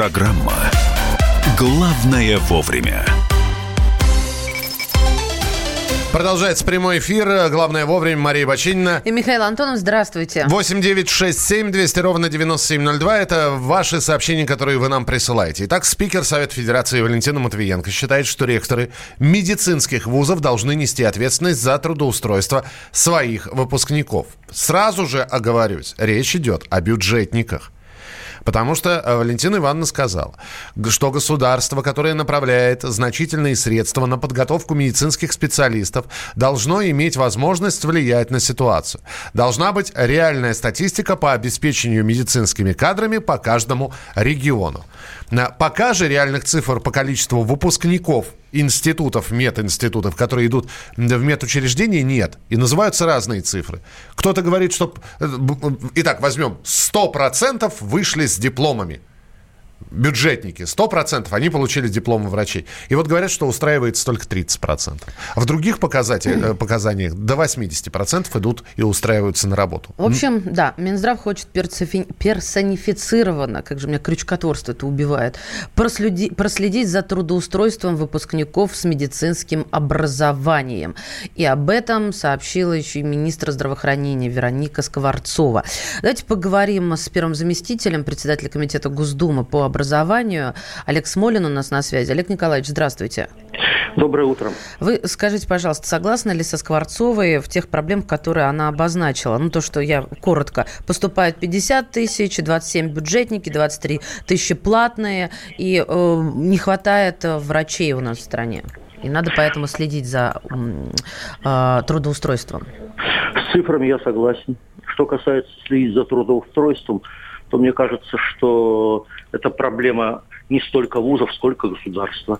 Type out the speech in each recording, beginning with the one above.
Программа «Главное вовремя». Продолжается прямой эфир. Главное вовремя. Мария Бочинина. И Михаил Антонов, здравствуйте. 8 9 6 7 200 ровно 9702. Это ваши сообщения, которые вы нам присылаете. Итак, спикер Совета Федерации Валентина Матвиенко считает, что ректоры медицинских вузов должны нести ответственность за трудоустройство своих выпускников. Сразу же оговорюсь, речь идет о бюджетниках. Потому что э, Валентина Ивановна сказала, что государство, которое направляет значительные средства на подготовку медицинских специалистов, должно иметь возможность влиять на ситуацию. Должна быть реальная статистика по обеспечению медицинскими кадрами по каждому региону. Пока же реальных цифр по количеству выпускников институтов, мединститутов, которые идут в медучреждения, нет. И называются разные цифры. Кто-то говорит, что... Э, итак, возьмем, 100% вышли с дипломами бюджетники, 100%, они получили дипломы врачей. И вот говорят, что устраивается только 30%. А в других показателях, э, показаниях до 80% идут и устраиваются на работу. В общем, да, Минздрав хочет персонифицированно, как же меня крючкотворство это убивает, проследи, проследить за трудоустройством выпускников с медицинским образованием. И об этом сообщила еще и министр здравоохранения Вероника Скворцова. Давайте поговорим с первым заместителем председателя комитета Госдумы по образованию образованию. Олег Смолин у нас на связи. Олег Николаевич, здравствуйте. Доброе утро. Вы скажите, пожалуйста, согласны ли со Скворцовой в тех проблемах, которые она обозначила? Ну, то, что я коротко. Поступает 50 тысяч, 27 бюджетники, 23 тысячи платные, и э, не хватает врачей у нас в стране. И надо поэтому следить за э, трудоустройством. С цифрами я согласен. Что касается следить за трудоустройством, то мне кажется, что это проблема не столько вузов, сколько государства.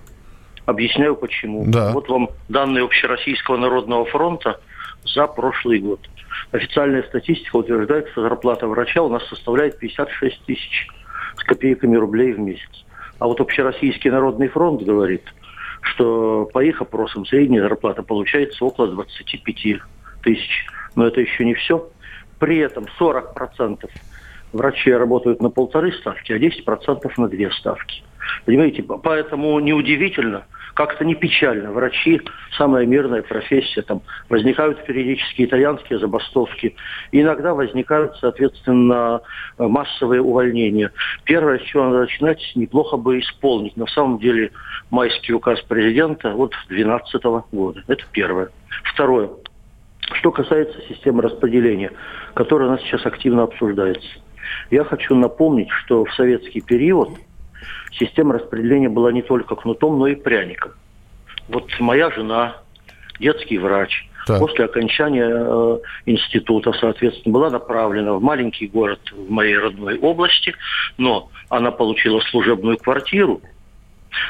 Объясняю почему. Да. Вот вам данные Общероссийского народного фронта за прошлый год. Официальная статистика утверждает, что зарплата врача у нас составляет 56 тысяч с копейками рублей в месяц. А вот Общероссийский народный фронт говорит, что по их опросам средняя зарплата получается около 25 тысяч. Но это еще не все. При этом 40% врачи работают на полторы ставки, а 10% на две ставки. Понимаете, поэтому неудивительно, как-то не печально. Врачи – самая мирная профессия. Там возникают периодически итальянские забастовки. Иногда возникают, соответственно, массовые увольнения. Первое, с чего надо начинать, неплохо бы исполнить. На самом деле майский указ президента вот 2012 года. Это первое. Второе. Что касается системы распределения, которая у нас сейчас активно обсуждается – я хочу напомнить, что в советский период система распределения была не только кнутом, но и пряником. Вот моя жена, детский врач, так. после окончания э, института, соответственно, была направлена в маленький город в моей родной области, но она получила служебную квартиру,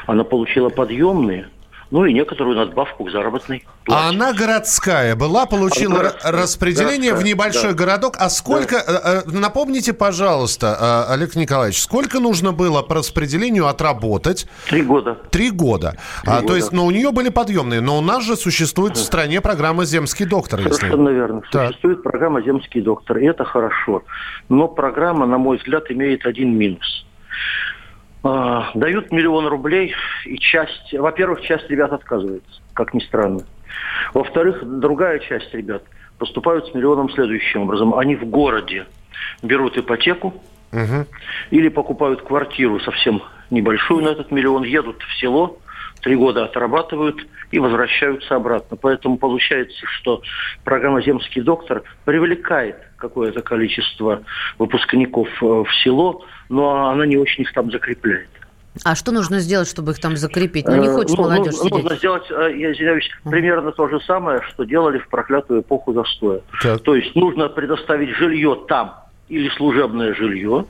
она получила подъемные – ну и некоторую надбавку к заработной плате. А она городская была, получила городская, распределение городская, в небольшой да. городок. А сколько, да. Э, э, напомните, пожалуйста, э, Олег Николаевич, сколько нужно было по распределению отработать? Три года. Три года. Три а, года. То есть, ну, у нее были подъемные, но у нас же существует да. в стране программа «Земский доктор». Совершенно если... верно. Так. Существует программа «Земский доктор», и это хорошо. Но программа, на мой взгляд, имеет один минус – а, дают миллион рублей, и часть, во-первых, часть ребят отказывается, как ни странно. Во-вторых, другая часть ребят поступают с миллионом следующим образом. Они в городе берут ипотеку угу. или покупают квартиру совсем небольшую на этот миллион, едут в село, три года отрабатывают и возвращаются обратно. Поэтому получается, что программа «Земский доктор» привлекает какое-то количество выпускников э, в село, но она не очень их там закрепляет. А что нужно сделать, чтобы их там закрепить? Ну, не э, хочет ну, молодежь ну, сидеть. Нужно сделать, э, я извиняюсь, примерно то же самое, что делали в проклятую эпоху застоя. Так. То есть нужно предоставить жилье там, или служебное жилье,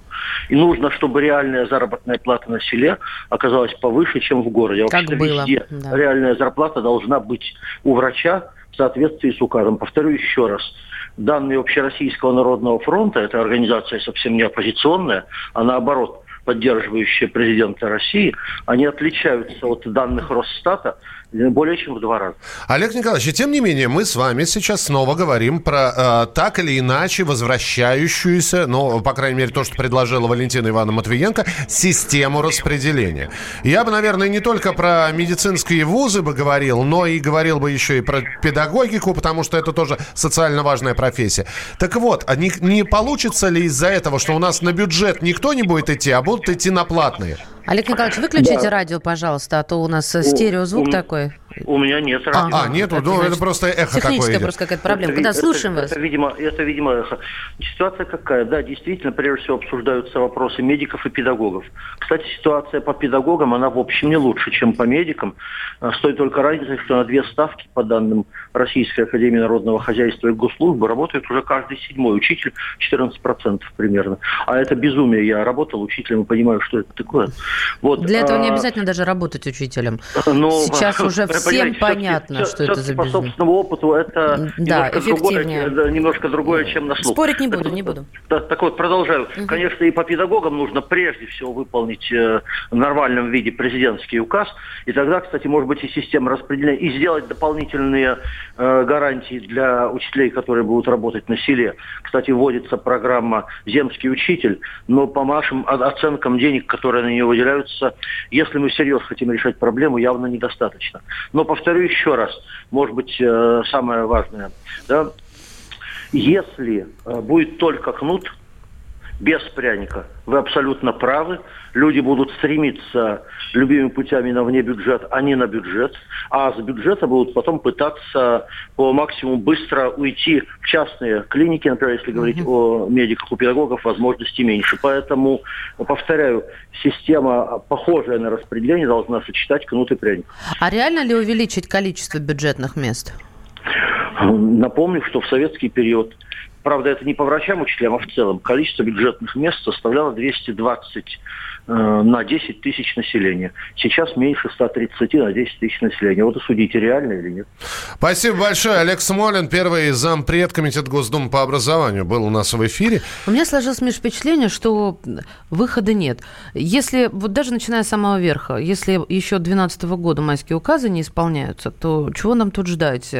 и нужно, чтобы реальная заработная плата на селе оказалась повыше, чем в городе. Как было. Везде да. реальная зарплата должна быть у врача в соответствии с указом. Повторю еще раз. Данные Общероссийского народного фронта, эта организация совсем не оппозиционная, а наоборот, поддерживающие президента России, они отличаются от данных Росстата, более чем в два раза. Олег Николаевич, тем не менее, мы с вами сейчас снова говорим про э, так или иначе возвращающуюся, ну, по крайней мере, то, что предложила Валентина Ивановна Матвиенко, систему распределения. Я бы, наверное, не только про медицинские вузы бы говорил, но и говорил бы еще и про педагогику, потому что это тоже социально важная профессия. Так вот, а не, не получится ли из-за этого, что у нас на бюджет никто не будет идти, а будут идти на платные? Олег Николаевич, выключите да. радио, пожалуйста, а то у нас стереозвук у, такой. У меня нет радио. А, а нету, это, ну, это просто эхо Техническая такое просто какая-то проблема. Это, да, слушаем это, вас. Это, видимо, это, видимо, эхо. Ситуация какая? Да, действительно, прежде всего обсуждаются вопросы медиков и педагогов. Кстати, ситуация по педагогам, она в общем не лучше, чем по медикам. А, стоит только разница, что на две ставки, по данным Российской Академии Народного Хозяйства и Госслужбы, работает уже каждый седьмой учитель, 14% примерно. А это безумие. Я работал учителем и понимаю, что это такое. Вот. Для этого не а, обязательно даже работать учителем. Ну, Сейчас уже всем понятно, что это за По собственному опыту это да, немножко, другое, немножко другое, чем на слух. Спорить не буду, не буду. Так, так вот, продолжаю. Угу. Конечно, и по педагогам нужно прежде всего выполнить э, в нормальном виде президентский указ. И тогда, кстати, может быть и система распределения. И сделать дополнительные э, гарантии для учителей, которые будут работать на селе. Кстати, вводится программа «Земский учитель», но по нашим оценкам денег, которые на нее выделяются, если мы всерьез хотим решать проблему, явно недостаточно. Но повторю еще раз, может быть, э, самое важное. Да? Если э, будет только кнут, без пряника. Вы абсолютно правы. Люди будут стремиться любыми путями на вне бюджет, а не на бюджет. А с бюджета будут потом пытаться по максимуму быстро уйти в частные клиники. Например, если говорить mm-hmm. о медиках, у педагогов возможностей меньше. Поэтому, повторяю, система, похожая на распределение, должна сочетать кнут и пряник. А реально ли увеличить количество бюджетных мест? Напомню, что в советский период Правда, это не по врачам, учителям, а в целом. Количество бюджетных мест составляло 220 э, на 10 тысяч населения. Сейчас меньше 130 на 10 тысяч населения. Вот и судите, реально или нет. Спасибо большое. Олег Смолин, первый зампред Комитета Госдумы по образованию, был у нас в эфире. У меня сложилось Миш, впечатление, что выхода нет. Если, вот даже начиная с самого верха, если еще 2012 года майские указы не исполняются, то чего нам тут ждать?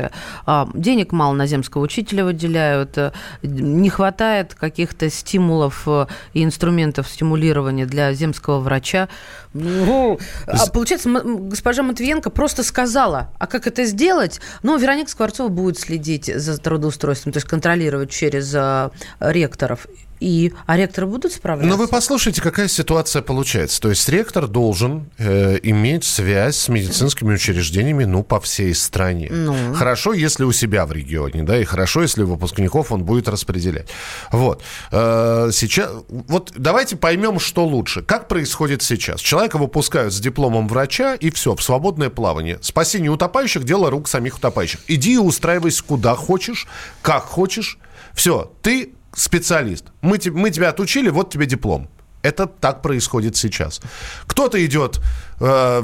А, денег мало на земского учителя выделяют, не хватает каких-то стимулов э, и инструментов стимулирования для земского врача. Ну, а получается, госпожа Матвиенко просто сказала, а как это сделать? Ну, Вероника Скворцова будет следить за трудоустройством, то есть контролировать через э, ректоров и, а ректоры будут справляться? Но вы послушайте, какая ситуация получается. То есть ректор должен э, иметь связь с медицинскими учреждениями, ну, по всей стране. Ну. Хорошо, если у себя в регионе, да, и хорошо, если выпускников он будет распределять. Вот. Э, сейчас, вот давайте поймем, что лучше. Как происходит сейчас? Человека выпускают с дипломом врача, и все, в свободное плавание. Спасение утопающих – дело рук самих утопающих. Иди и устраивайся куда хочешь, как хочешь. Все, ты специалист. Мы, мы тебя отучили, вот тебе диплом. Это так происходит сейчас. Кто-то идет, э,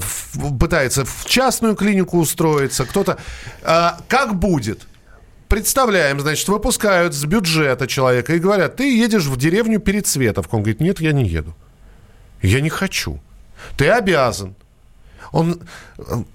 пытается в частную клинику устроиться, кто-то... Э, как будет? Представляем, значит, выпускают с бюджета человека и говорят, ты едешь в деревню перед Световкой. Он говорит, нет, я не еду. Я не хочу. Ты обязан. Он,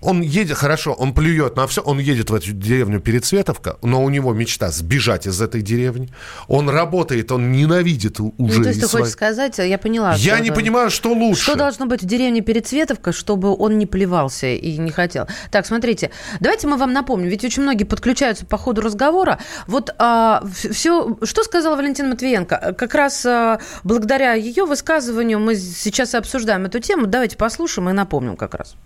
он едет, хорошо, он плюет на все, он едет в эту деревню Пересветовка, но у него мечта сбежать из этой деревни. Он работает, он ненавидит уже. Ну, то есть ты свои... хочешь сказать, я поняла. Я не это... понимаю, что лучше. Что должно быть в деревне Пересветовка, чтобы он не плевался и не хотел? Так, смотрите, давайте мы вам напомним, ведь очень многие подключаются по ходу разговора. Вот а, все, что сказала Валентина Матвиенко? Как раз а, благодаря ее высказыванию мы сейчас и обсуждаем эту тему. Давайте послушаем и напомним как раз.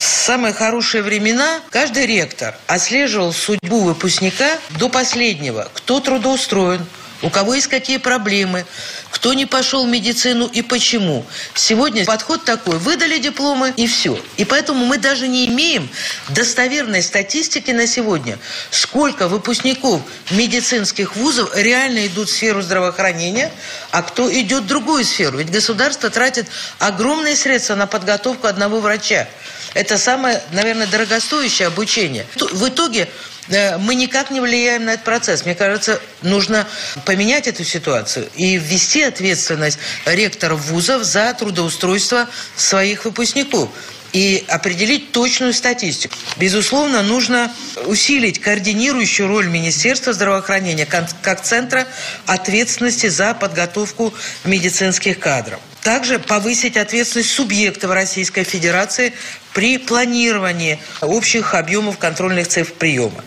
Самые хорошие времена каждый ректор отслеживал судьбу выпускника до последнего. Кто трудоустроен, у кого есть какие проблемы, кто не пошел в медицину и почему. Сегодня подход такой, выдали дипломы и все. И поэтому мы даже не имеем достоверной статистики на сегодня, сколько выпускников медицинских вузов реально идут в сферу здравоохранения, а кто идет в другую сферу. Ведь государство тратит огромные средства на подготовку одного врача. Это самое, наверное, дорогостоящее обучение. В итоге э, мы никак не влияем на этот процесс. Мне кажется, нужно поменять эту ситуацию и ввести ответственность ректоров вузов за трудоустройство своих выпускников. И определить точную статистику. Безусловно, нужно усилить координирующую роль Министерства здравоохранения как центра ответственности за подготовку медицинских кадров. Также повысить ответственность субъектов Российской Федерации при планировании общих объемов контрольных цифр приема.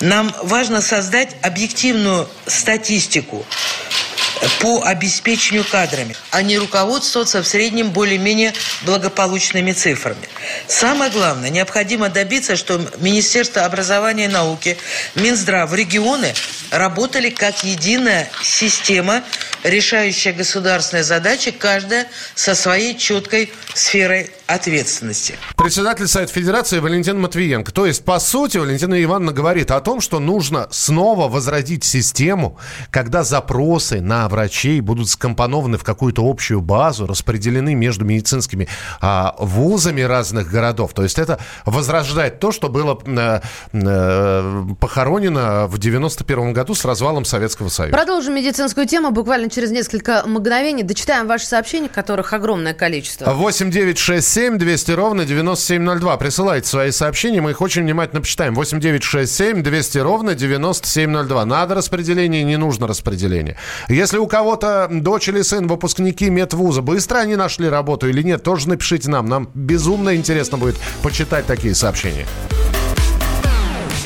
Нам важно создать объективную статистику по обеспечению кадрами, а не руководствоваться в среднем более-менее благополучными цифрами. Самое главное, необходимо добиться, что Министерство образования и науки, Минздрав, регионы работали как единая система, решающая государственные задачи, каждая со своей четкой сферой ответственности. Председатель Совета Федерации Валентин Матвиенко. То есть, по сути, Валентина Ивановна говорит о том, что нужно снова возродить систему, когда запросы на врачей будут скомпонованы в какую-то общую базу, распределены между медицинскими а, вузами разных городов. То есть, это возрождает то, что было а, а, похоронено в 91 году с развалом Советского Союза. Продолжим медицинскую тему буквально через несколько мгновений. Дочитаем ваши сообщения, которых огромное количество. 8 9 6 7 200 ровно 9702. Присылайте свои сообщения, мы их очень внимательно почитаем. 8 9 6 7 200 ровно 9702. Надо распределение, не нужно распределение. Если у кого-то дочь или сын выпускники медвуза, быстро они нашли работу или нет, тоже напишите нам. Нам безумно интересно будет почитать такие сообщения.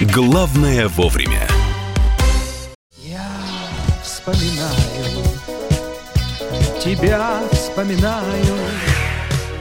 Главное вовремя. Я вспоминаю, тебя вспоминаю.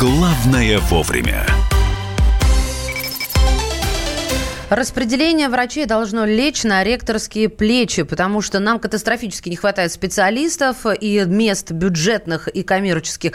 «Главное вовремя». Распределение врачей должно лечь на ректорские плечи, потому что нам катастрофически не хватает специалистов, и мест бюджетных и коммерческих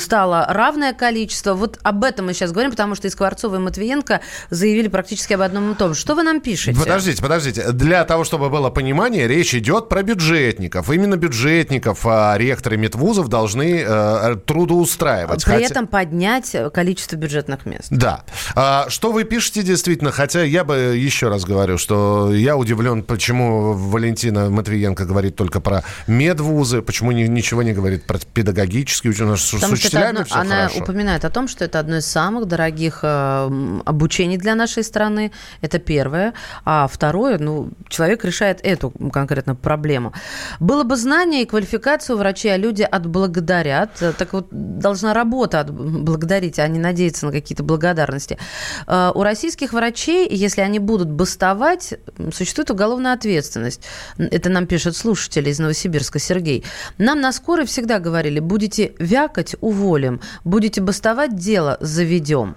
стало равное количество. Вот об этом мы сейчас говорим, потому что и Скворцова, и Матвиенко заявили практически об одном и том. Что вы нам пишете? Подождите, подождите. Для того, чтобы было понимание, речь идет про бюджетников. Именно бюджетников а ректоры медвузов должны э, трудоустраивать. При хотя... этом поднять количество бюджетных мест. Да. А, что вы пишете действительно, хотя я бы еще раз говорю, что я удивлен, почему Валентина Матвиенко говорит только про медвузы, почему ни, ничего не говорит про педагогические ученые. С, Потому с учителями одно, Она хорошо. упоминает о том, что это одно из самых дорогих э, обучений для нашей страны. Это первое. А второе, ну, человек решает эту конкретно проблему. Было бы знание и квалификацию врачей, а люди отблагодарят. Так вот, должна работа отблагодарить, а не надеяться на какие-то благодарности. Э, у российских врачей, если они будут бастовать, существует уголовная ответственность. Это нам пишет слушатель из Новосибирска Сергей. Нам на скорой всегда говорили, будете вякать – уволим, будете бастовать – дело заведем.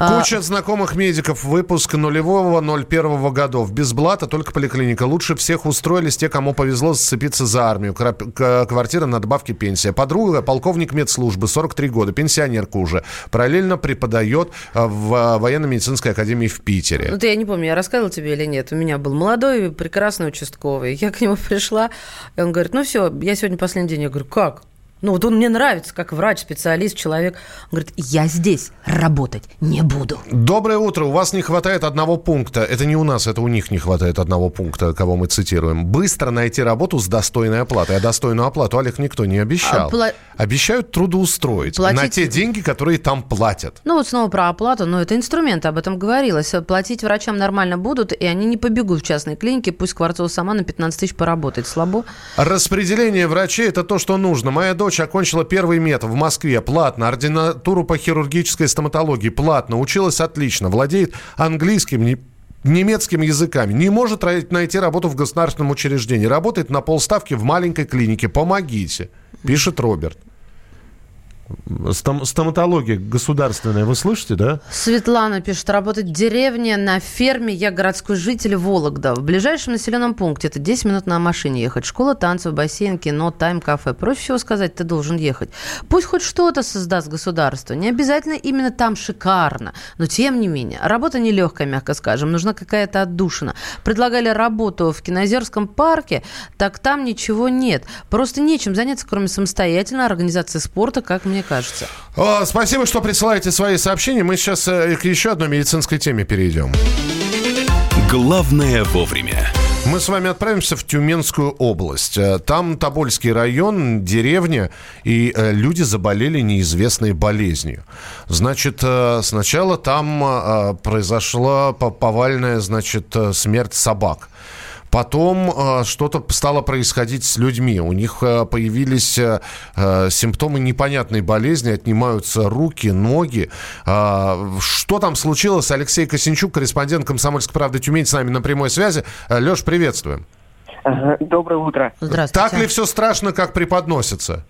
А, Куча знакомых медиков. Выпуск нулевого 01 годов. Без блата, только поликлиника. Лучше всех устроились те, кому повезло зацепиться за армию. Квартира на добавке пенсия. Подруга, полковник медслужбы, 43 года, пенсионерка уже. Параллельно преподает а, в а, военно-медицинской академии в Питере. Ну, ты, я не помню, я рассказывала тебе или нет. У меня был молодой, прекрасный участковый. Я к нему пришла, и он говорит, ну все, я сегодня последний день. Я говорю, как? Ну, вот он мне нравится, как врач, специалист, человек. Он говорит, я здесь работать не буду. Доброе утро. У вас не хватает одного пункта. Это не у нас, это у них не хватает одного пункта, кого мы цитируем. Быстро найти работу с достойной оплатой. А достойную оплату, Олег, никто не обещал. А, пла... Обещают трудоустроить Платить... на те деньги, которые там платят. Ну, вот снова про оплату. Но это инструмент, об этом говорилось. Платить врачам нормально будут, и они не побегут в частные клиники. Пусть Скворцова сама на 15 тысяч поработает. Слабо? Распределение врачей – это то, что нужно. Моя дочь дочь окончила первый мет в Москве. Платно, ординатуру по хирургической стоматологии. Платно, училась отлично, владеет английским, не немецкими языками, не может найти работу в государственном учреждении, работает на полставки в маленькой клинике. Помогите, пишет Роберт. Стом- стоматология государственная, вы слышите, да? Светлана пишет, работать в деревне, на ферме, я городской житель Вологда. В ближайшем населенном пункте это 10 минут на машине ехать. Школа танцев, бассейн, кино, тайм-кафе. Проще всего сказать, ты должен ехать. Пусть хоть что-то создаст государство. Не обязательно именно там шикарно. Но тем не менее, работа нелегкая, мягко скажем. Нужна какая-то отдушина. Предлагали работу в Кинозерском парке, так там ничего нет. Просто нечем заняться, кроме самостоятельной организации спорта, как мне кажется. О, спасибо, что присылаете свои сообщения. Мы сейчас э, к еще одной медицинской теме перейдем. Главное вовремя. Мы с вами отправимся в Тюменскую область. Э, Там Тобольский район, деревня, и э, люди заболели неизвестной болезнью. Значит, сначала там произошла по- повальная, значит, смерть собак. Потом э, что-то стало происходить с людьми. У них э, появились э, симптомы непонятной болезни, отнимаются руки, ноги. Э, что там случилось? Алексей Косинчук, корреспондент «Комсомольской правды Тюмень» с нами на прямой связи. Леш, приветствуем. Доброе утро. Здравствуйте. Так ли все страшно, как преподносится?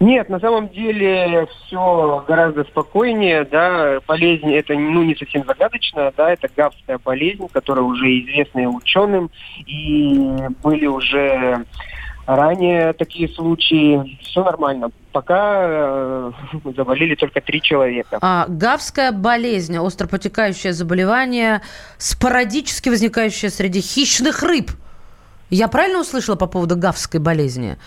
Нет, на самом деле все гораздо спокойнее, да, болезнь это ну, не совсем загадочная, да, это гавская болезнь, которая уже известна ученым, и были уже ранее такие случаи, все нормально. Пока э, заболели только три человека. А, гавская болезнь, остропротекающее заболевание, спорадически возникающее среди хищных рыб. Я правильно услышала по поводу гавской болезни?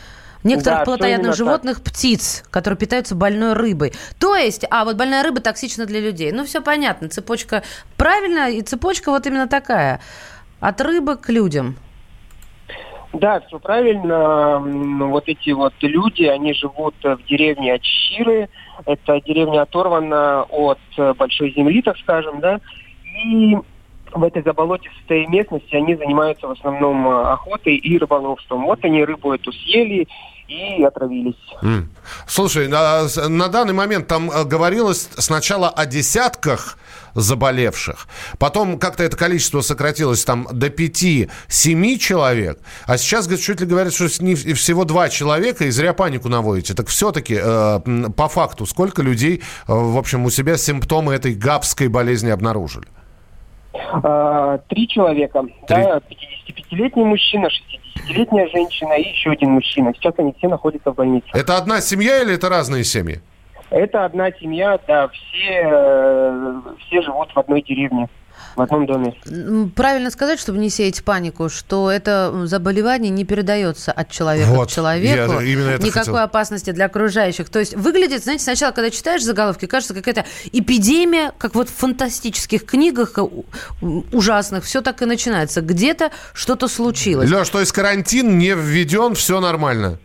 Некоторых Да, плотоядных животных, птиц, которые питаются больной рыбой. То есть, а вот больная рыба токсична для людей. Ну, все понятно, цепочка правильно, и цепочка вот именно такая. От рыбы к людям. Да, все правильно. М, Вот эти вот люди, они живут в деревне Ачиры. Это деревня оторвана от э, большой земли, так скажем, да. И в этой заболотистой местности они занимаются в основном э, охотой и рыболовством. Вот они рыбу эту съели и отравились. М. Слушай, на, на данный момент там э, говорилось сначала о десятках заболевших, потом как-то это количество сократилось там до 5-7 человек, а сейчас говорят, чуть ли говорят, что не всего два человека, и зря панику наводите. Так все-таки, по факту, сколько людей, э, в общем, у себя симптомы этой габской болезни обнаружили? А, Три человека. Да, 55-летний мужчина, 60-летняя женщина и еще один мужчина. Сейчас они все находятся в больнице. Это одна семья или это разные семьи? Это одна семья, да, все, э, все живут в одной деревне, в одном доме. Правильно сказать, чтобы не сеять панику, что это заболевание не передается от человека Вот, к человеку. я именно это Никакой хотел. опасности для окружающих. То есть выглядит, знаете, сначала, когда читаешь заголовки, кажется, какая-то эпидемия, как вот в фантастических книгах э, ужасных, все так и начинается. Где-то что-то случилось. Леш, то есть карантин не введен, все нормально?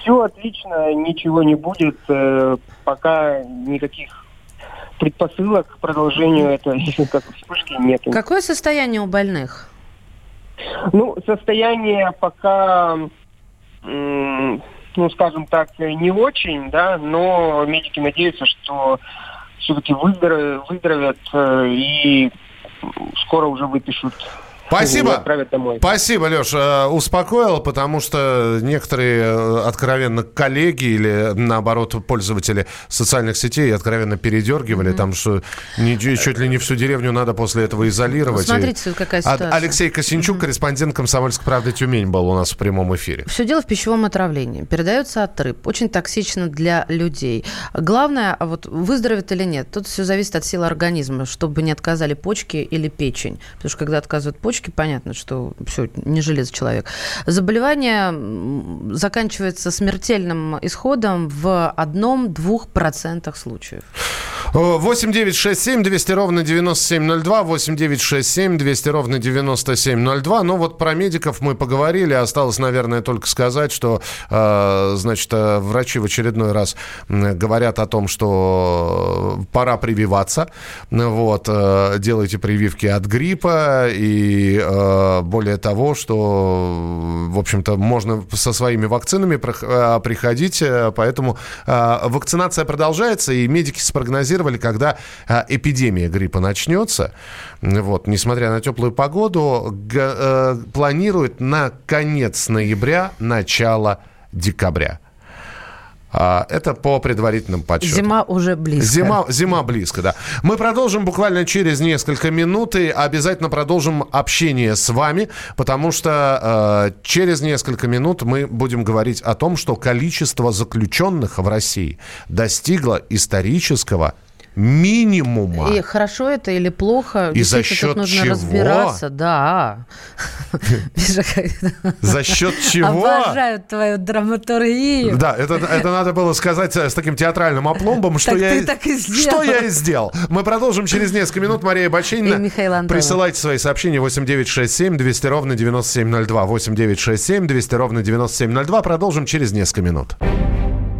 Все отлично, ничего не будет, э, пока никаких предпосылок к продолжению этой как вспышки нет. Какое состояние у больных? Ну, состояние пока, ну, скажем так, не очень, да, но медики надеются, что все-таки выздоровят э, и скоро уже выпишут. Спасибо. Отправят домой. Спасибо, Леш, успокоил, потому что некоторые э, откровенно коллеги или, наоборот, пользователи социальных сетей откровенно передергивали, там, что не- чуть ли не всю деревню надо после этого изолировать. Смотрите, И- какая ситуация. Алексей Косинчук, корреспондент «Комсомольской правды Тюмень» был у нас в прямом эфире. Все дело в пищевом отравлении. Передается от рыб. Очень токсично для людей. Главное, а вот выздоровеет или нет, тут все зависит от силы организма, чтобы не отказали почки или печень. Потому что когда отказывают почки, понятно, что все, не железо человек. Заболевание заканчивается смертельным исходом в одном-двух процентах случаев. 8 9 6 7 200 ровно 9702, 8 9 6 7 200 ровно 9702. Ну вот про медиков мы поговорили, осталось, наверное, только сказать, что, э, значит, э, врачи в очередной раз говорят о том, что пора прививаться. Вот, э, делайте прививки от гриппа и более того, что, в общем-то, можно со своими вакцинами приходить, поэтому вакцинация продолжается, и медики спрогнозировали, прогнозировали, когда а, эпидемия гриппа начнется. Вот, несмотря на теплую погоду, г- э, планируют на конец ноября, начало декабря. А, Это по предварительным подсчетам. Зима уже близко. Зима, зима близко, да. Мы продолжим буквально через несколько минут и обязательно продолжим общение с вами, потому что э, через несколько минут мы будем говорить о том, что количество заключенных в России достигло исторического минимума. И хорошо это или плохо? И за счет нужно чего? разбираться, да. За счет чего? Обожаю твою драматургию. Да, это, это надо было сказать с таким театральным опломбом, что Так я, ты так и сделал. что я и сделал. Мы продолжим через несколько минут. Мария Бачинина. И Михаил Антонов. Присылайте свои сообщения 8967 200 ровно 9702. 8967 200 ровно 9702. Продолжим через несколько минут.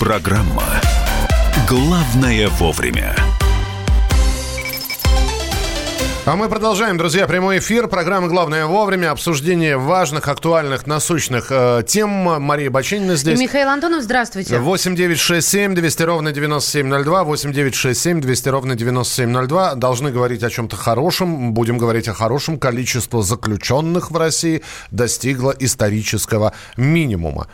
Программа «Главное вовремя». А мы продолжаем, друзья, прямой эфир. Программа «Главное вовремя». Обсуждение важных, актуальных, насущных э, тем. Мария Бачинина И здесь. Михаил Антонов, здравствуйте. 8 9 6 7 200 ровно 9702. 8 9 6 7 200 ровно 9702. Должны говорить о чем-то хорошем. Будем говорить о хорошем. Количество заключенных в России достигло исторического минимума.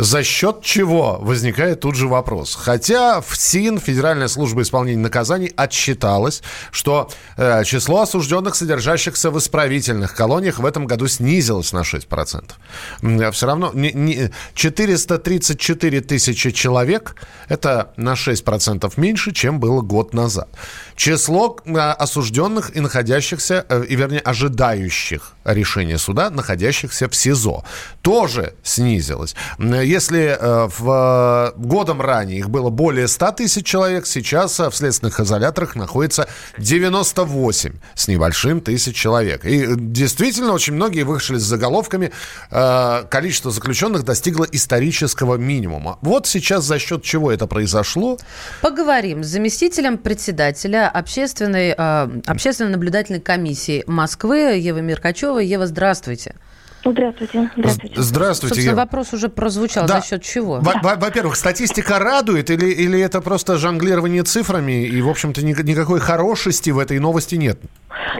За счет чего возникает тут же вопрос. Хотя ФСИН, Федеральная служба исполнения наказаний, отсчиталась, что э, число осужденных, содержащихся в исправительных колониях, в этом году снизилось на 6%. М, Все равно не- не- 434 тысячи человек – это на 6% меньше, чем было год назад. Число э, осужденных и находящихся, э, и вернее, ожидающих решения суда, находящихся в СИЗО, тоже снизилось. Если э, в, э, годом ранее их было более 100 тысяч человек, сейчас э, в следственных изоляторах находится 98 с небольшим тысяч человек. И действительно очень многие вышли с заголовками количество заключенных достигло исторического минимума. Вот сейчас за счет чего это произошло? Поговорим с заместителем председателя общественной, общественной наблюдательной комиссии Москвы Евой Меркачевой. Ева, здравствуйте. Здравствуйте. Здравствуйте. Здравствуйте, Собственно, вопрос уже прозвучал. Да. За счет чего? Во- во- Во-первых, статистика радует или, или это просто жонглирование цифрами и, в общем-то, ни- никакой хорошести в этой новости нет?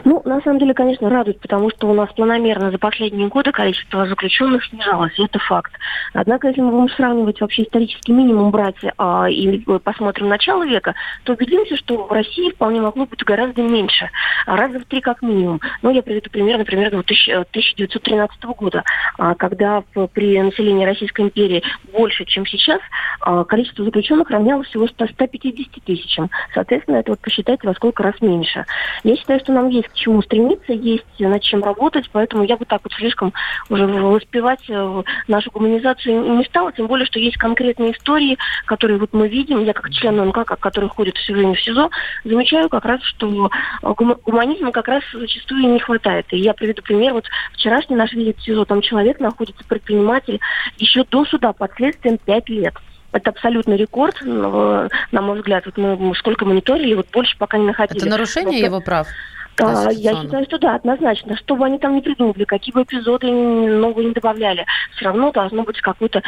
Ну, на самом деле, конечно, радует, потому что у нас планомерно за последние годы количество заключенных снижалось, это факт. Однако, если мы будем сравнивать вообще исторический минимум брать а, и э, посмотрим начало века, то убедимся, что в России вполне могло быть гораздо меньше, а раза в три как минимум. Ну, я приведу пример, например, 2000, э, 1913 года, а, когда при населении Российской империи больше, чем сейчас, а, количество заключенных равнялось всего 100 150 тысячам. Соответственно, это вот посчитайте во сколько раз меньше. Я считаю, что нам есть к чему стремиться, есть над чем работать, поэтому я бы так вот слишком уже воспевать э, нашу гуманизацию не стала, тем более, что есть конкретные истории, которые вот мы видим, я как член НК, как- который ходит все время в СИЗО, замечаю как раз, что э, гума- гуманизма как раз зачастую не хватает. И я приведу пример, вот вчерашний наш визит в СИЗО, там человек находится, предприниматель, еще до суда под следствием 5 лет. Это абсолютный рекорд, э, на мой взгляд. Вот мы сколько мониторили, вот больше пока не находили. Это нарушение Но- его прав? А, Я считаю, что да, однозначно. Что бы они там ни придумали, какие бы эпизоды новые не добавляли, все равно должно быть какой-то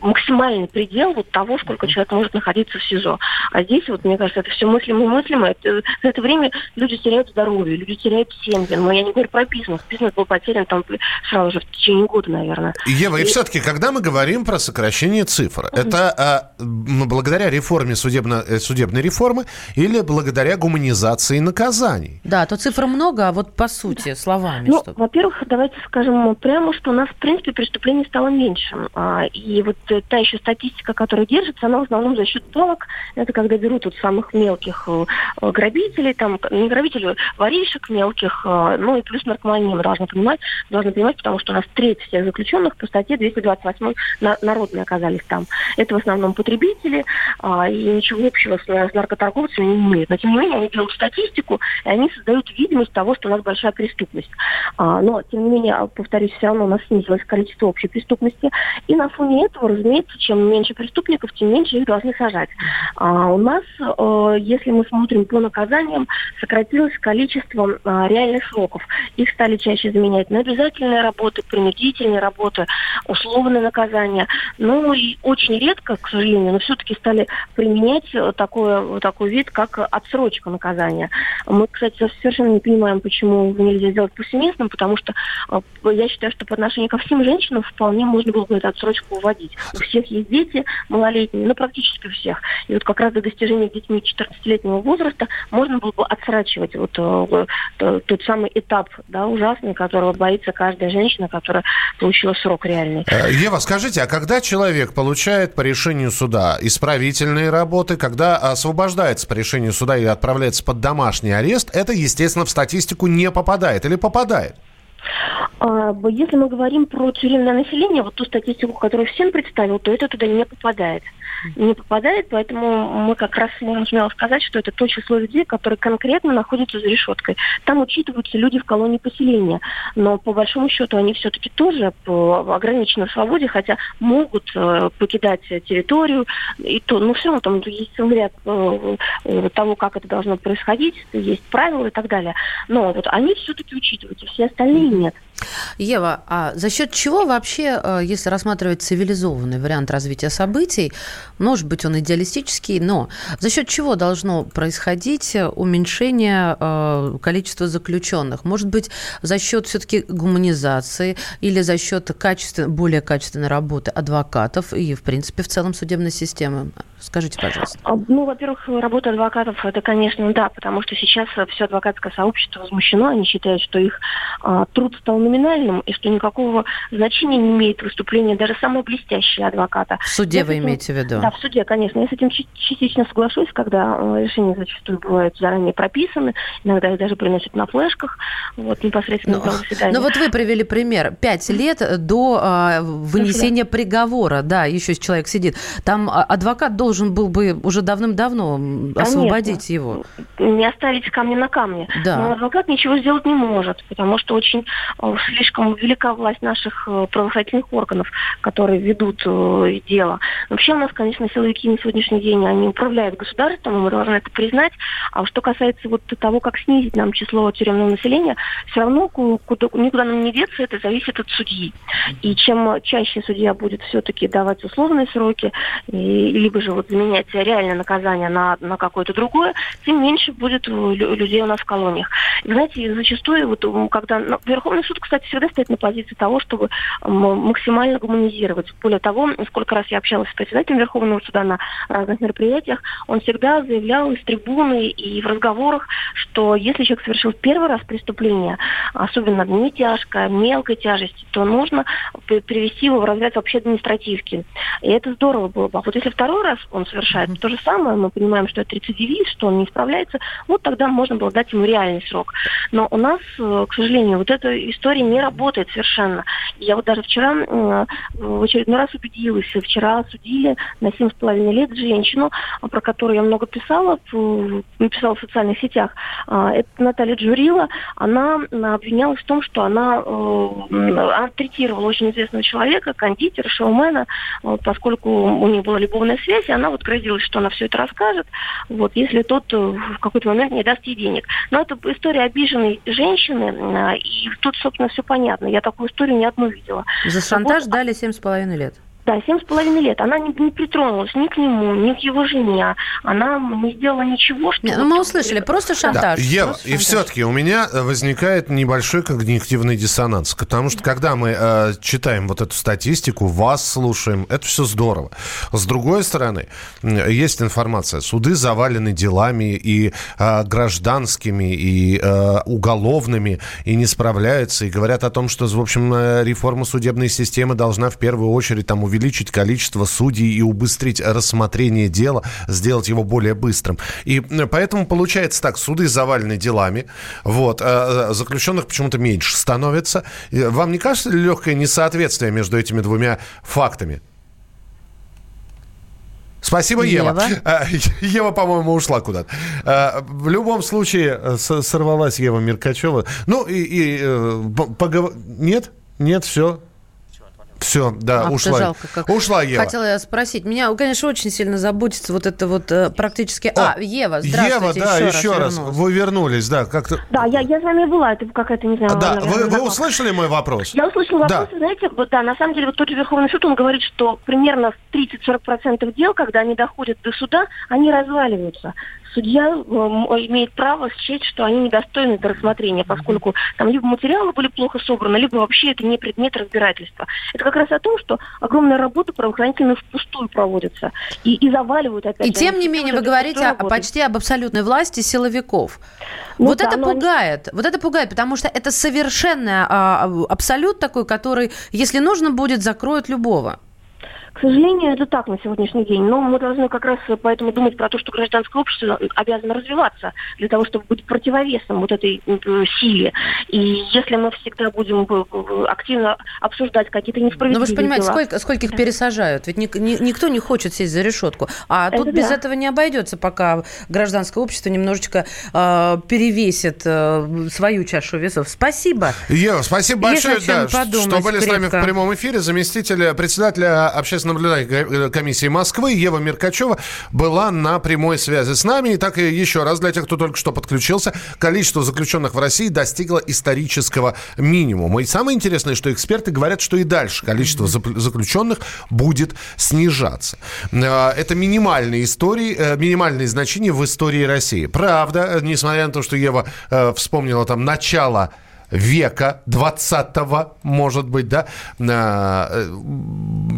максимальный предел вот того, сколько человек может находиться в СИЗО. А здесь, вот, мне кажется, это все мыслимо и мыслимо. Это, за это время люди теряют здоровье, люди теряют семьи. Но я не говорю про бизнес. Бизнес был потерян там сразу же в течение года, наверное. Ева, и, и все-таки, когда мы говорим про сокращение цифр, mm-hmm. это а, благодаря реформе судебно, э, судебной реформы или благодаря гуманизации наказаний? Да, то цифр много, а вот по сути, словами. Ну, чтобы... во-первых, давайте скажем прямо, что у нас, в принципе, преступлений стало меньше. А, и вот та еще статистика, которая держится, она в основном за счет палок. Это когда берут вот самых мелких э, грабителей, там, не грабителей, воришек мелких, э, ну и плюс наркомания мы должны понимать, должны понимать, потому что у нас треть всех заключенных по статье 228 на, народные оказались там. Это в основном потребители, а, и ничего общего с, с наркоторговцами не имеют. Но тем не менее они делают статистику, и они создают видимость того, что у нас большая преступность. А, но, тем не менее, повторюсь, все равно у нас снизилось количество общей преступности. И на фоне этого, разумеется, чем меньше преступников, тем меньше их должны сажать. А, у нас, э, если мы смотрим по наказаниям, сократилось количество а, реальных сроков. Их стали чаще заменять на обязательные работы, принудительные работы, условные наказания. Ну и очень редко, к сожалению, но все-таки стали применять такой, такой вид, как отсрочка наказания. Мы, кстати, совершенно не понимаем, почему нельзя сделать повсеместным, потому что э, я считаю, что по отношению ко всем женщинам вполне можно было бы эту отсрочку уводить. У всех есть дети малолетние, ну практически у всех. И вот как раз до достижения детьми 14-летнего возраста можно было бы отсрачивать вот э, тот самый этап, да, ужасный, которого боится каждая женщина, которая получила срок реальный. Э, Ева, скажите, а когда человек получает по решению суда исправительные работы, когда освобождается по решению суда и отправляется под домашний арест, это, естественно, в статистику не попадает или попадает? А, если мы говорим про тюремное население, вот ту статистику, которую всем представил, то это туда не попадает. Не попадает, поэтому мы как раз можем смело сказать, что это то число людей, которые конкретно находятся за решеткой. Там учитываются люди в колонии поселения, но по большому счету они все-таки тоже по ограниченной свободе, хотя могут э, покидать территорию, и то, ну все равно там есть целый ряд э, э, того, как это должно происходить, есть правила и так далее. Но вот они все-таки учитываются, все остальные нет. Ева, а за счет чего вообще, э, если рассматривать цивилизованный вариант развития событий, может быть, он идеалистический, но за счет чего должно происходить уменьшение э, количества заключенных? Может быть, за счет все-таки гуманизации или за счет качествен, более качественной работы адвокатов и, в принципе, в целом судебной системы? Скажите, пожалуйста. А, ну, во-первых, работа адвокатов, это, конечно, да, потому что сейчас все адвокатское сообщество возмущено, они считают, что их а, труд стал номинальным, и что никакого значения не имеет выступление даже самого блестящего адвоката. В суде Я вы этим, имеете в виду? Да, в суде, конечно. Я с этим частично соглашусь, когда э, решения зачастую бывают заранее прописаны, иногда их даже приносят на флешках, вот, непосредственно но, заседания. Но вот вы привели пример. Пять лет до э, вынесения да. приговора, да, еще человек сидит. Там а, адвокат должен был бы уже давным-давно освободить его. Не оставить камня на камне. Да. Но адвокат ничего сделать не может, потому что очень э, слишком велика власть наших э, правоохранительных органов, которые ведут дело. Вообще у нас, конечно, силовики на сегодняшний день, они управляют государством, мы должны это признать. А что касается вот того, как снизить нам число тюремного населения, все равно куда, никуда нам не деться, это зависит от судьи. И чем чаще судья будет все-таки давать условные сроки, и, либо же вот заменять реальное наказание на, на какое-то другое, тем меньше будет людей у нас в колониях. И, знаете, зачастую, вот, когда ну, Верховный суд, кстати, всегда стоит на позиции того, чтобы максимально гуманизировать. Более того, сколько раз я общалась с председателем Верховного трибуну сюда на разных мероприятиях, он всегда заявлял из трибуны и в разговорах, что если человек совершил первый раз преступление, особенно не тяжкое, мелкой тяжести, то нужно привести его в разряд вообще административки. И это здорово было бы. А вот если второй раз он совершает то же самое, мы понимаем, что это рецидивист, что он не справляется, вот тогда можно было дать ему реальный срок. Но у нас, э, к сожалению, вот эта история не работает совершенно. Я вот даже вчера э, в очередной раз убедилась, вчера судили на 8,5 лет женщину, а, про которую я много писала, написала в социальных сетях. А, это Наталья Джурила. Она обвинялась в том, что она э, третировала очень известного человека, кондитера, шоумена, поскольку у них была любовная связь, и она вот грозилась, что она все это расскажет, вот, если тот э, в какой-то момент не даст ей денег. Но это история обиженной женщины, э, и тут, собственно, все понятно. Я такую историю не одну видела. За шантаж вот, дали семь с половиной лет. Да, семь с половиной лет. Она не, не притронулась ни к нему, ни к его жене. Она не сделала ничего, что... Ну, мы услышали, просто Да, шантаж. Ева, просто и шантаж. все-таки у меня э, возникает небольшой когнитивный диссонанс, потому что когда мы э, читаем вот эту статистику, вас слушаем, это все здорово. С другой стороны, есть информация, суды завалены делами и э, гражданскими, и э, уголовными, и не справляются, и говорят о том, что, в общем, э, реформа судебной системы должна в первую очередь там увеличить количество судей и убыстрить рассмотрение дела, сделать его более быстрым. И э, поэтому получается так, суды завалены делами, вот, э, заключенных почему-то меньше становится. Вам не кажется ли легкое несоответствие между этими двумя фактами? Спасибо, Ева. Ева. Э, Ева, по-моему, ушла куда-то. Э, В любом случае, э, сорвалась Ева Меркачева. Ну, и... и, э, по- погов- Нет? Нет, все. Все, да, ты ушла. жалко как. Ушла Ева. Хотела я спросить. Меня, конечно, очень сильно заботится вот это вот э, практически... А, Ева, здравствуйте, Ева, да, еще, раз. вернулась. Вы вернулись, да, как-то... Да, я, я с вами была, это какая-то, не знаю... Да, наверное, вы, вы услышали мой вопрос? Я услышала Да. вопрос, и знаете, вот, да, на самом деле вот тот же Верховный суд, он говорит, что примерно в 30-40% дел, когда они доходят до суда, они разваливаются. Судья э, имеет право счесть, что они недостойны до рассмотрения, поскольку там либо материалы были плохо собраны, либо вообще это не предмет разбирательства. Это как раз о том, что огромная работа правоохранительная впустую проводится. И, и заваливают опять. И тем не менее вы говорите о- почти об абсолютной власти силовиков. Ну вот да, это но они- пугает. Вот это пугает, потому что это совершенно а, абсолют такой, который, если нужно будет, закроет любого. К сожалению, это так на сегодняшний день. Но мы должны как раз поэтому думать про то, что гражданское общество обязано развиваться для того, чтобы быть противовесом вот этой э, силе. И если мы всегда будем э, э, активно обсуждать какие-то Но несправедливые Ну, вы же понимаете, дела, сколько, скольких пересажают? Ведь ник- ни- никто не хочет сесть за решетку. А Это тут без да. этого не обойдется, пока гражданское общество немножечко э, перевесит э, свою чашу весов. Спасибо. Ева, спасибо большое, да, что были с нами в крепко. прямом эфире. Заместитель председателя общественной наблюдательной комиссии Москвы Ева Меркачева была на прямой связи с нами. И так и еще раз для тех, кто только что подключился, количество заключенных в России достигло исторического минимума. И самое интересное, что эксперты говорят, что и дальше количество заключенных будет снижаться. Э, Это минимальные истории, э, минимальные значения в истории России. Правда, э, несмотря на то, что Ева э, вспомнила там начало века 20 может быть, да. А, э,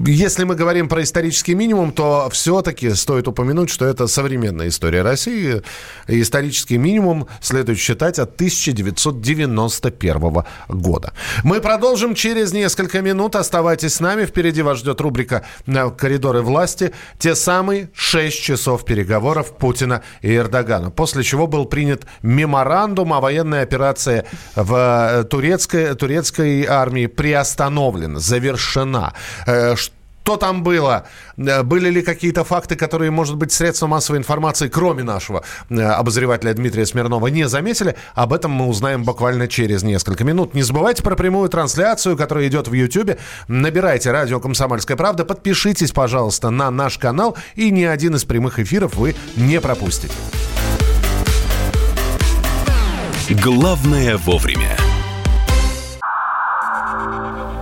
Если мы говорим про исторический минимум, то все-таки стоит упомянуть, что это современная история России. Исторический минимум следует считать от 1991 года. Мы продолжим через несколько минут. Оставайтесь с нами. Впереди вас ждет рубрика э, «Коридоры власти». Те самые 6 часов переговоров Путина и Эрдогана. После чего был принят меморандум о военной операции в э, турецкой, турецкой армии приостановлена, завершена. Э, Что там было? Э, Были ли какие-то факты, которые, может быть, средства массовой информации, кроме нашего обозревателя Дмитрия Смирнова, не заметили? Об этом мы узнаем буквально через несколько минут. Не забывайте про прямую трансляцию, которая идет в YouTube. Набирайте «Радио Комсомольская правда». Подпишитесь, пожалуйста, на наш канал, и ни один из прямых эфиров вы не пропустите. Главное вовремя.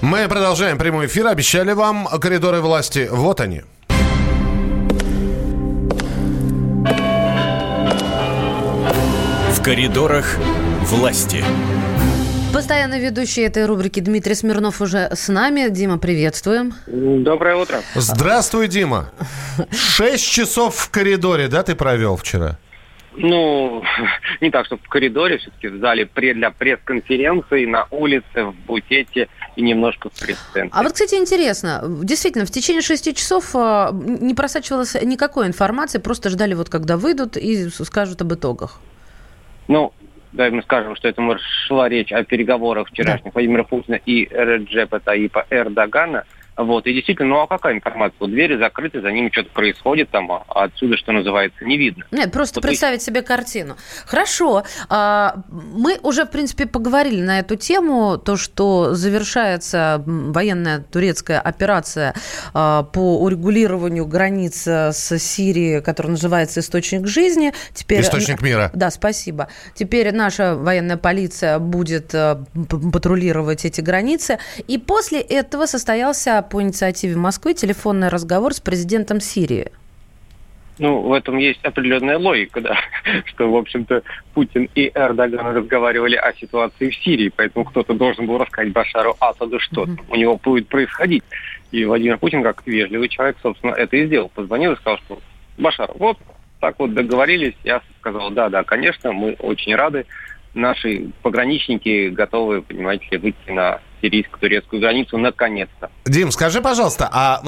Мы продолжаем прямой эфир. Обещали вам коридоры власти. Вот они. В коридорах власти. Постоянно ведущий этой рубрики Дмитрий Смирнов уже с нами. Дима, приветствуем. Доброе утро. Здравствуй, Дима. Шесть часов в коридоре, да, ты провел вчера? Ну, не так, чтобы в коридоре, все-таки в зале для пресс-конференции, на улице, в букете и немножко в пресс-центре. А вот, кстати, интересно, действительно, в течение шести часов а, не просачивалась никакой информации, просто ждали вот, когда выйдут и скажут об итогах. Ну, давай мы скажем, что это шла речь о переговорах вчерашних да. Владимира Путина и Реджепа Таипа Эрдогана – вот, и действительно, ну а какая информация? Вот двери закрыты, за ними что-то происходит там, а отсюда, что называется, не видно. Нет, просто вот представить и... себе картину. Хорошо, а, мы уже, в принципе, поговорили на эту тему, то, что завершается военная турецкая операция а, по урегулированию границ с Сирией, которая называется «Источник жизни». Теперь... Источник мира. Да, спасибо. Теперь наша военная полиция будет патрулировать эти границы. И после этого состоялся по инициативе Москвы телефонный разговор с президентом Сирии. Ну, в этом есть определенная логика, да, что, в общем-то, Путин и Эрдоган разговаривали о ситуации в Сирии, поэтому кто-то должен был рассказать Башару Асаду, что mm-hmm. у него будет происходить. И Владимир Путин, как вежливый человек, собственно, это и сделал. Позвонил и сказал, что Башар, вот так вот договорились. Я сказал, да, да, конечно, мы очень рады. Наши пограничники готовы, понимаете выйти на сирийско-турецкую границу наконец-то. Дим, скажи, пожалуйста, а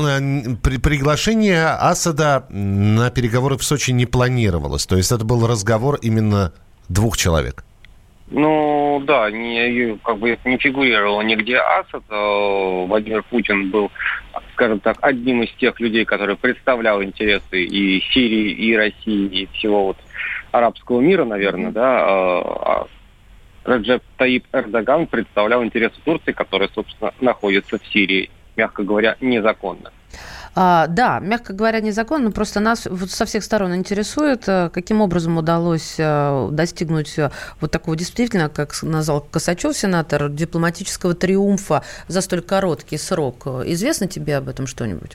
при, приглашение Асада на переговоры в Сочи не планировалось? То есть это был разговор именно двух человек? Ну, да, не, как бы не фигурировало нигде Асад. А Владимир Путин был, скажем так, одним из тех людей, который представлял интересы и Сирии, и России, и всего вот арабского мира, наверное, да, а, а Раджеп Таип Эрдоган представлял интересы Турции, которая, собственно, находится в Сирии, мягко говоря, незаконно. А, да, мягко говоря, незаконно. Просто нас вот со всех сторон интересует, э, каким образом удалось э, достигнуть э, вот такого действительно, как назвал Косачев, сенатор, дипломатического триумфа за столь короткий срок. Известно тебе об этом что-нибудь?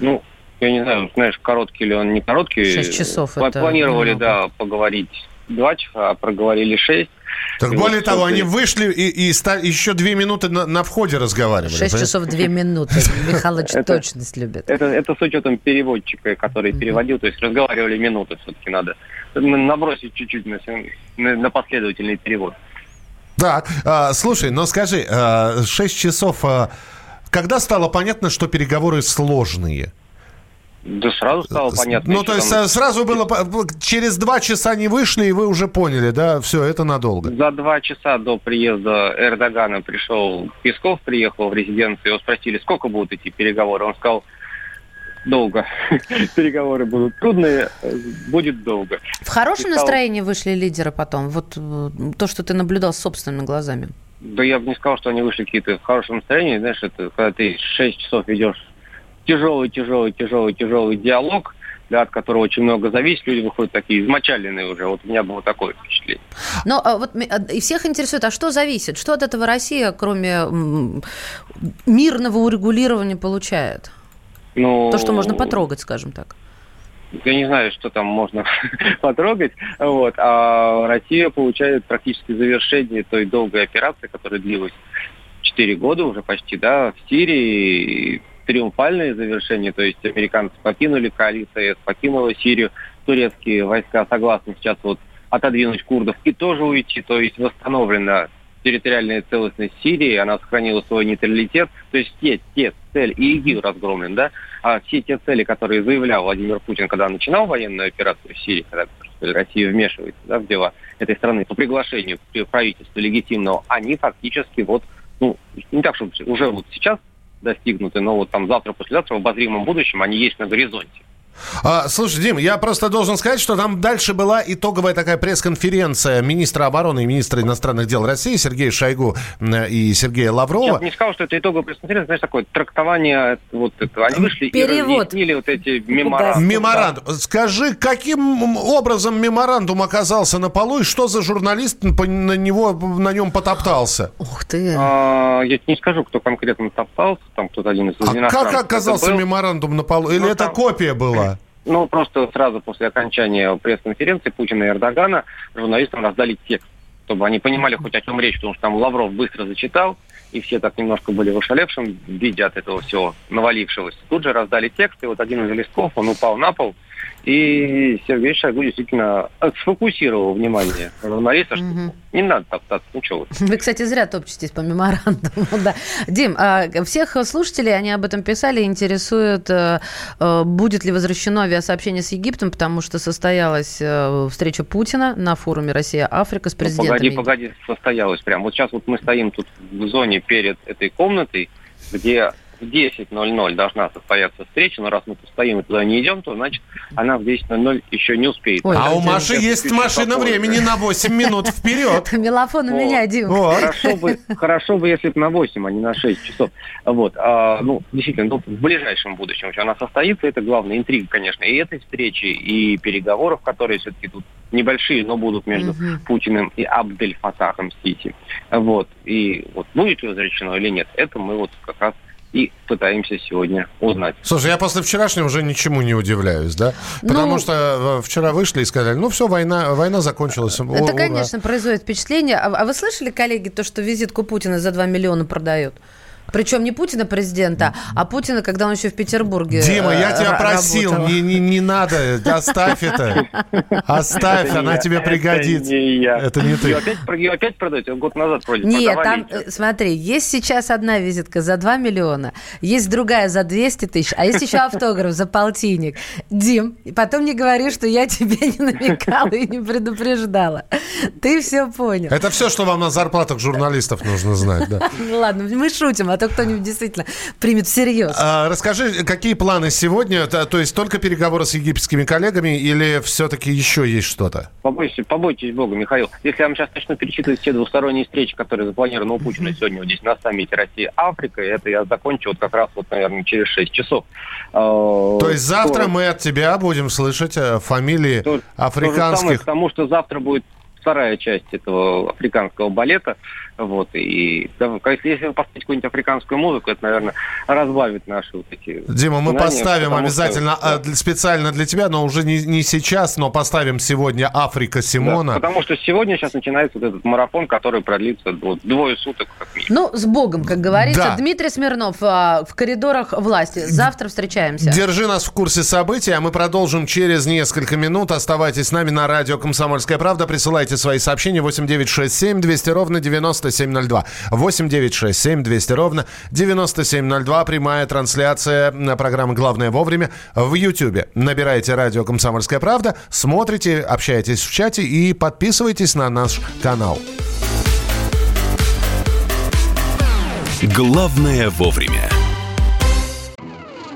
Ну, я не знаю, знаешь, короткий ли он, не короткий. Шесть часов. Планировали, да, поговорить два часа, а проговорили шесть. Так и более вот того, они вышли и, и, и еще две минуты на, на входе разговаривали. Шесть часов две минуты. Михалыч точность любит. Это, это с учетом переводчика, который переводил, то есть разговаривали минуты все-таки надо. Набросить чуть-чуть на, на последовательный перевод. Так, а, слушай, но скажи, а, 6 часов, а, когда стало понятно, что переговоры сложные? Да сразу стало понятно. Ну, то есть там... сразу было... Через два часа не вышли, и вы уже поняли, да, все, это надолго. За два часа до приезда Эрдогана пришел Песков, приехал в резиденцию, его спросили, сколько будут эти переговоры. Он сказал, долго. Переговоры будут трудные, будет долго. В хорошем настроении вышли лидеры потом? Вот э, то, что ты наблюдал собственными глазами. Да я бы не сказал, что они вышли какие-то в хорошем настроении. Знаешь, это когда ты 6 часов ведешь тяжелый, тяжелый, тяжелый, тяжелый диалог, да, от которого очень много зависит, люди выходят такие измочаленные уже. Вот у меня было такое впечатление. Но а, вот а, и всех интересует, а что зависит? Что от этого Россия, кроме мирного урегулирования, получает? Ну, То, что можно потрогать, скажем так. Я не знаю, что там можно потрогать. Вот. А Россия получает практически завершение той долгой операции, которая длилась 4 года уже почти, да, в Сирии триумфальное завершение, то есть американцы покинули коалицию, покинула Сирию, турецкие войска согласны сейчас вот отодвинуть курдов и тоже уйти, то есть восстановлена территориальная целостность Сирии, она сохранила свой нейтралитет, то есть те, те цели, и ИГИЛ разгромлен, да, а все те цели, которые заявлял Владимир Путин, когда начинал военную операцию в Сирии, когда Россия вмешивается да, в дела этой страны по приглашению правительства легитимного, они фактически вот, ну, не так, чтобы уже вот сейчас достигнуты, но вот там завтра, послезавтра в обозримом будущем они есть на горизонте. А, слушай, Дим, я просто должен сказать, что там дальше была итоговая такая пресс-конференция министра обороны и министра иностранных дел России Сергея Шойгу и Сергея Лаврова. Я бы не сказал, что это итоговая пресс-конференция, знаешь, такое трактование вот этого. Они вышли Перевод. и разъяснили вот эти меморандумы. Меморандум. Скажи, каким образом меморандум оказался на полу и что за журналист на него на нем потоптался? Ух ты. А, я не скажу, кто конкретно топтался, там кто-то один из А как оказался это меморандум на полу? Или Ну, это там- копия была? Ну, просто сразу после окончания пресс-конференции Путина и Эрдогана журналистам раздали текст, чтобы они понимали хоть о чем речь, потому что там Лавров быстро зачитал, и все так немножко были в ошалевшем виде от этого всего навалившегося. Тут же раздали текст, и вот один из листков, он упал на пол, и Сергей Шойгу действительно сфокусировал внимание журналиста, что не надо топтаться, ну что вы. Кстати, зря топчетесь по меморандуму. Да. Дим, а всех слушателей, они об этом писали, интересует, э, э, будет ли возвращено авиасообщение с Египтом, потому что состоялась э, встреча Путина на форуме «Россия-Африка» с Ну, президентом. погоди, Египта. погоди, состоялось прям. Вот сейчас вот мы стоим тут в зоне перед этой комнатой, где в 10.00 должна состояться встреча, но раз мы тут стоим и туда не идем, то значит она в 10.00 еще не успеет. а у Маши есть машина попозже. времени на 8 минут вперед. Мелофон у меня, Дим. Хорошо бы, хорошо бы, если бы на 8, а не на 6 часов. Вот. А, ну, действительно, ну, в ближайшем будущем она состоится. Это главная интрига, конечно, и этой встречи, и переговоров, которые все-таки тут небольшие, но будут между. Путиным и Абдель Фатахом Сити. Вот. И вот будет ли возвращено или нет, это мы вот как раз и пытаемся сегодня узнать. Слушай, я после вчерашнего уже ничему не удивляюсь, да? Потому Ну- что э, вчера вышли и сказали, ну все, война, война закончилась. Это, ура. конечно, производит впечатление. А, а вы слышали, коллеги, то, что визитку Путина за 2 миллиона продают? Причем не Путина президента, а Путина, когда он еще в Петербурге Дима, я э, тебя просил, не, не, не надо, оставь это. Оставь, она я, тебе это пригодится. не я. Это не ты. Ее опять, про- ее опять продать? Год назад вроде Нет, продавали. там, смотри, есть сейчас одна визитка за 2 миллиона, есть другая за 200 тысяч, а есть еще автограф за полтинник. Дим, и потом не говори, что я тебе не намекала и не предупреждала. Ты все понял. Это все, что вам на зарплатах журналистов нужно знать, да. Ну ладно, мы шутим, а то кто-нибудь действительно примет всерьез. А, расскажи, какие планы сегодня? То, то есть только переговоры с египетскими коллегами или все-таки еще есть что-то? Побойтесь, побойтесь Бога, Михаил. Если я вам сейчас начну перечитывать все двусторонние встречи, которые запланированы у Путина сегодня вот здесь на саммите Россия-Африка, это я закончу вот как раз вот, наверное, через 6 часов. А, То есть завтра мы от тебя будем слышать э, фамилии То же самое, африканских... потому что завтра будет вторая часть этого африканского балета. Вот, и да, если если вы поставите какую-нибудь африканскую музыку, это, наверное, разбавит наши вот эти Дима, мы поставим потому что- обязательно а, специально для тебя, но уже не, не сейчас, но поставим сегодня Африка Симона. Да, потому что сегодня сейчас начинается вот этот марафон, который продлится вот, двое суток. Как минимум. Ну, с Богом, как говорится. Да. Дмитрий Смирнов а, в коридорах власти. Завтра встречаемся. Держи нас в курсе событий, а мы продолжим через несколько минут. Оставайтесь с нами на радио «Комсомольская правда». Присылайте свои сообщения 8967 200 ровно 9702. 8967 200 ровно 9702. Прямая трансляция на программы «Главное вовремя» в Ютьюбе. Набирайте радио «Комсомольская правда», смотрите, общайтесь в чате и подписывайтесь на наш канал. Главное вовремя.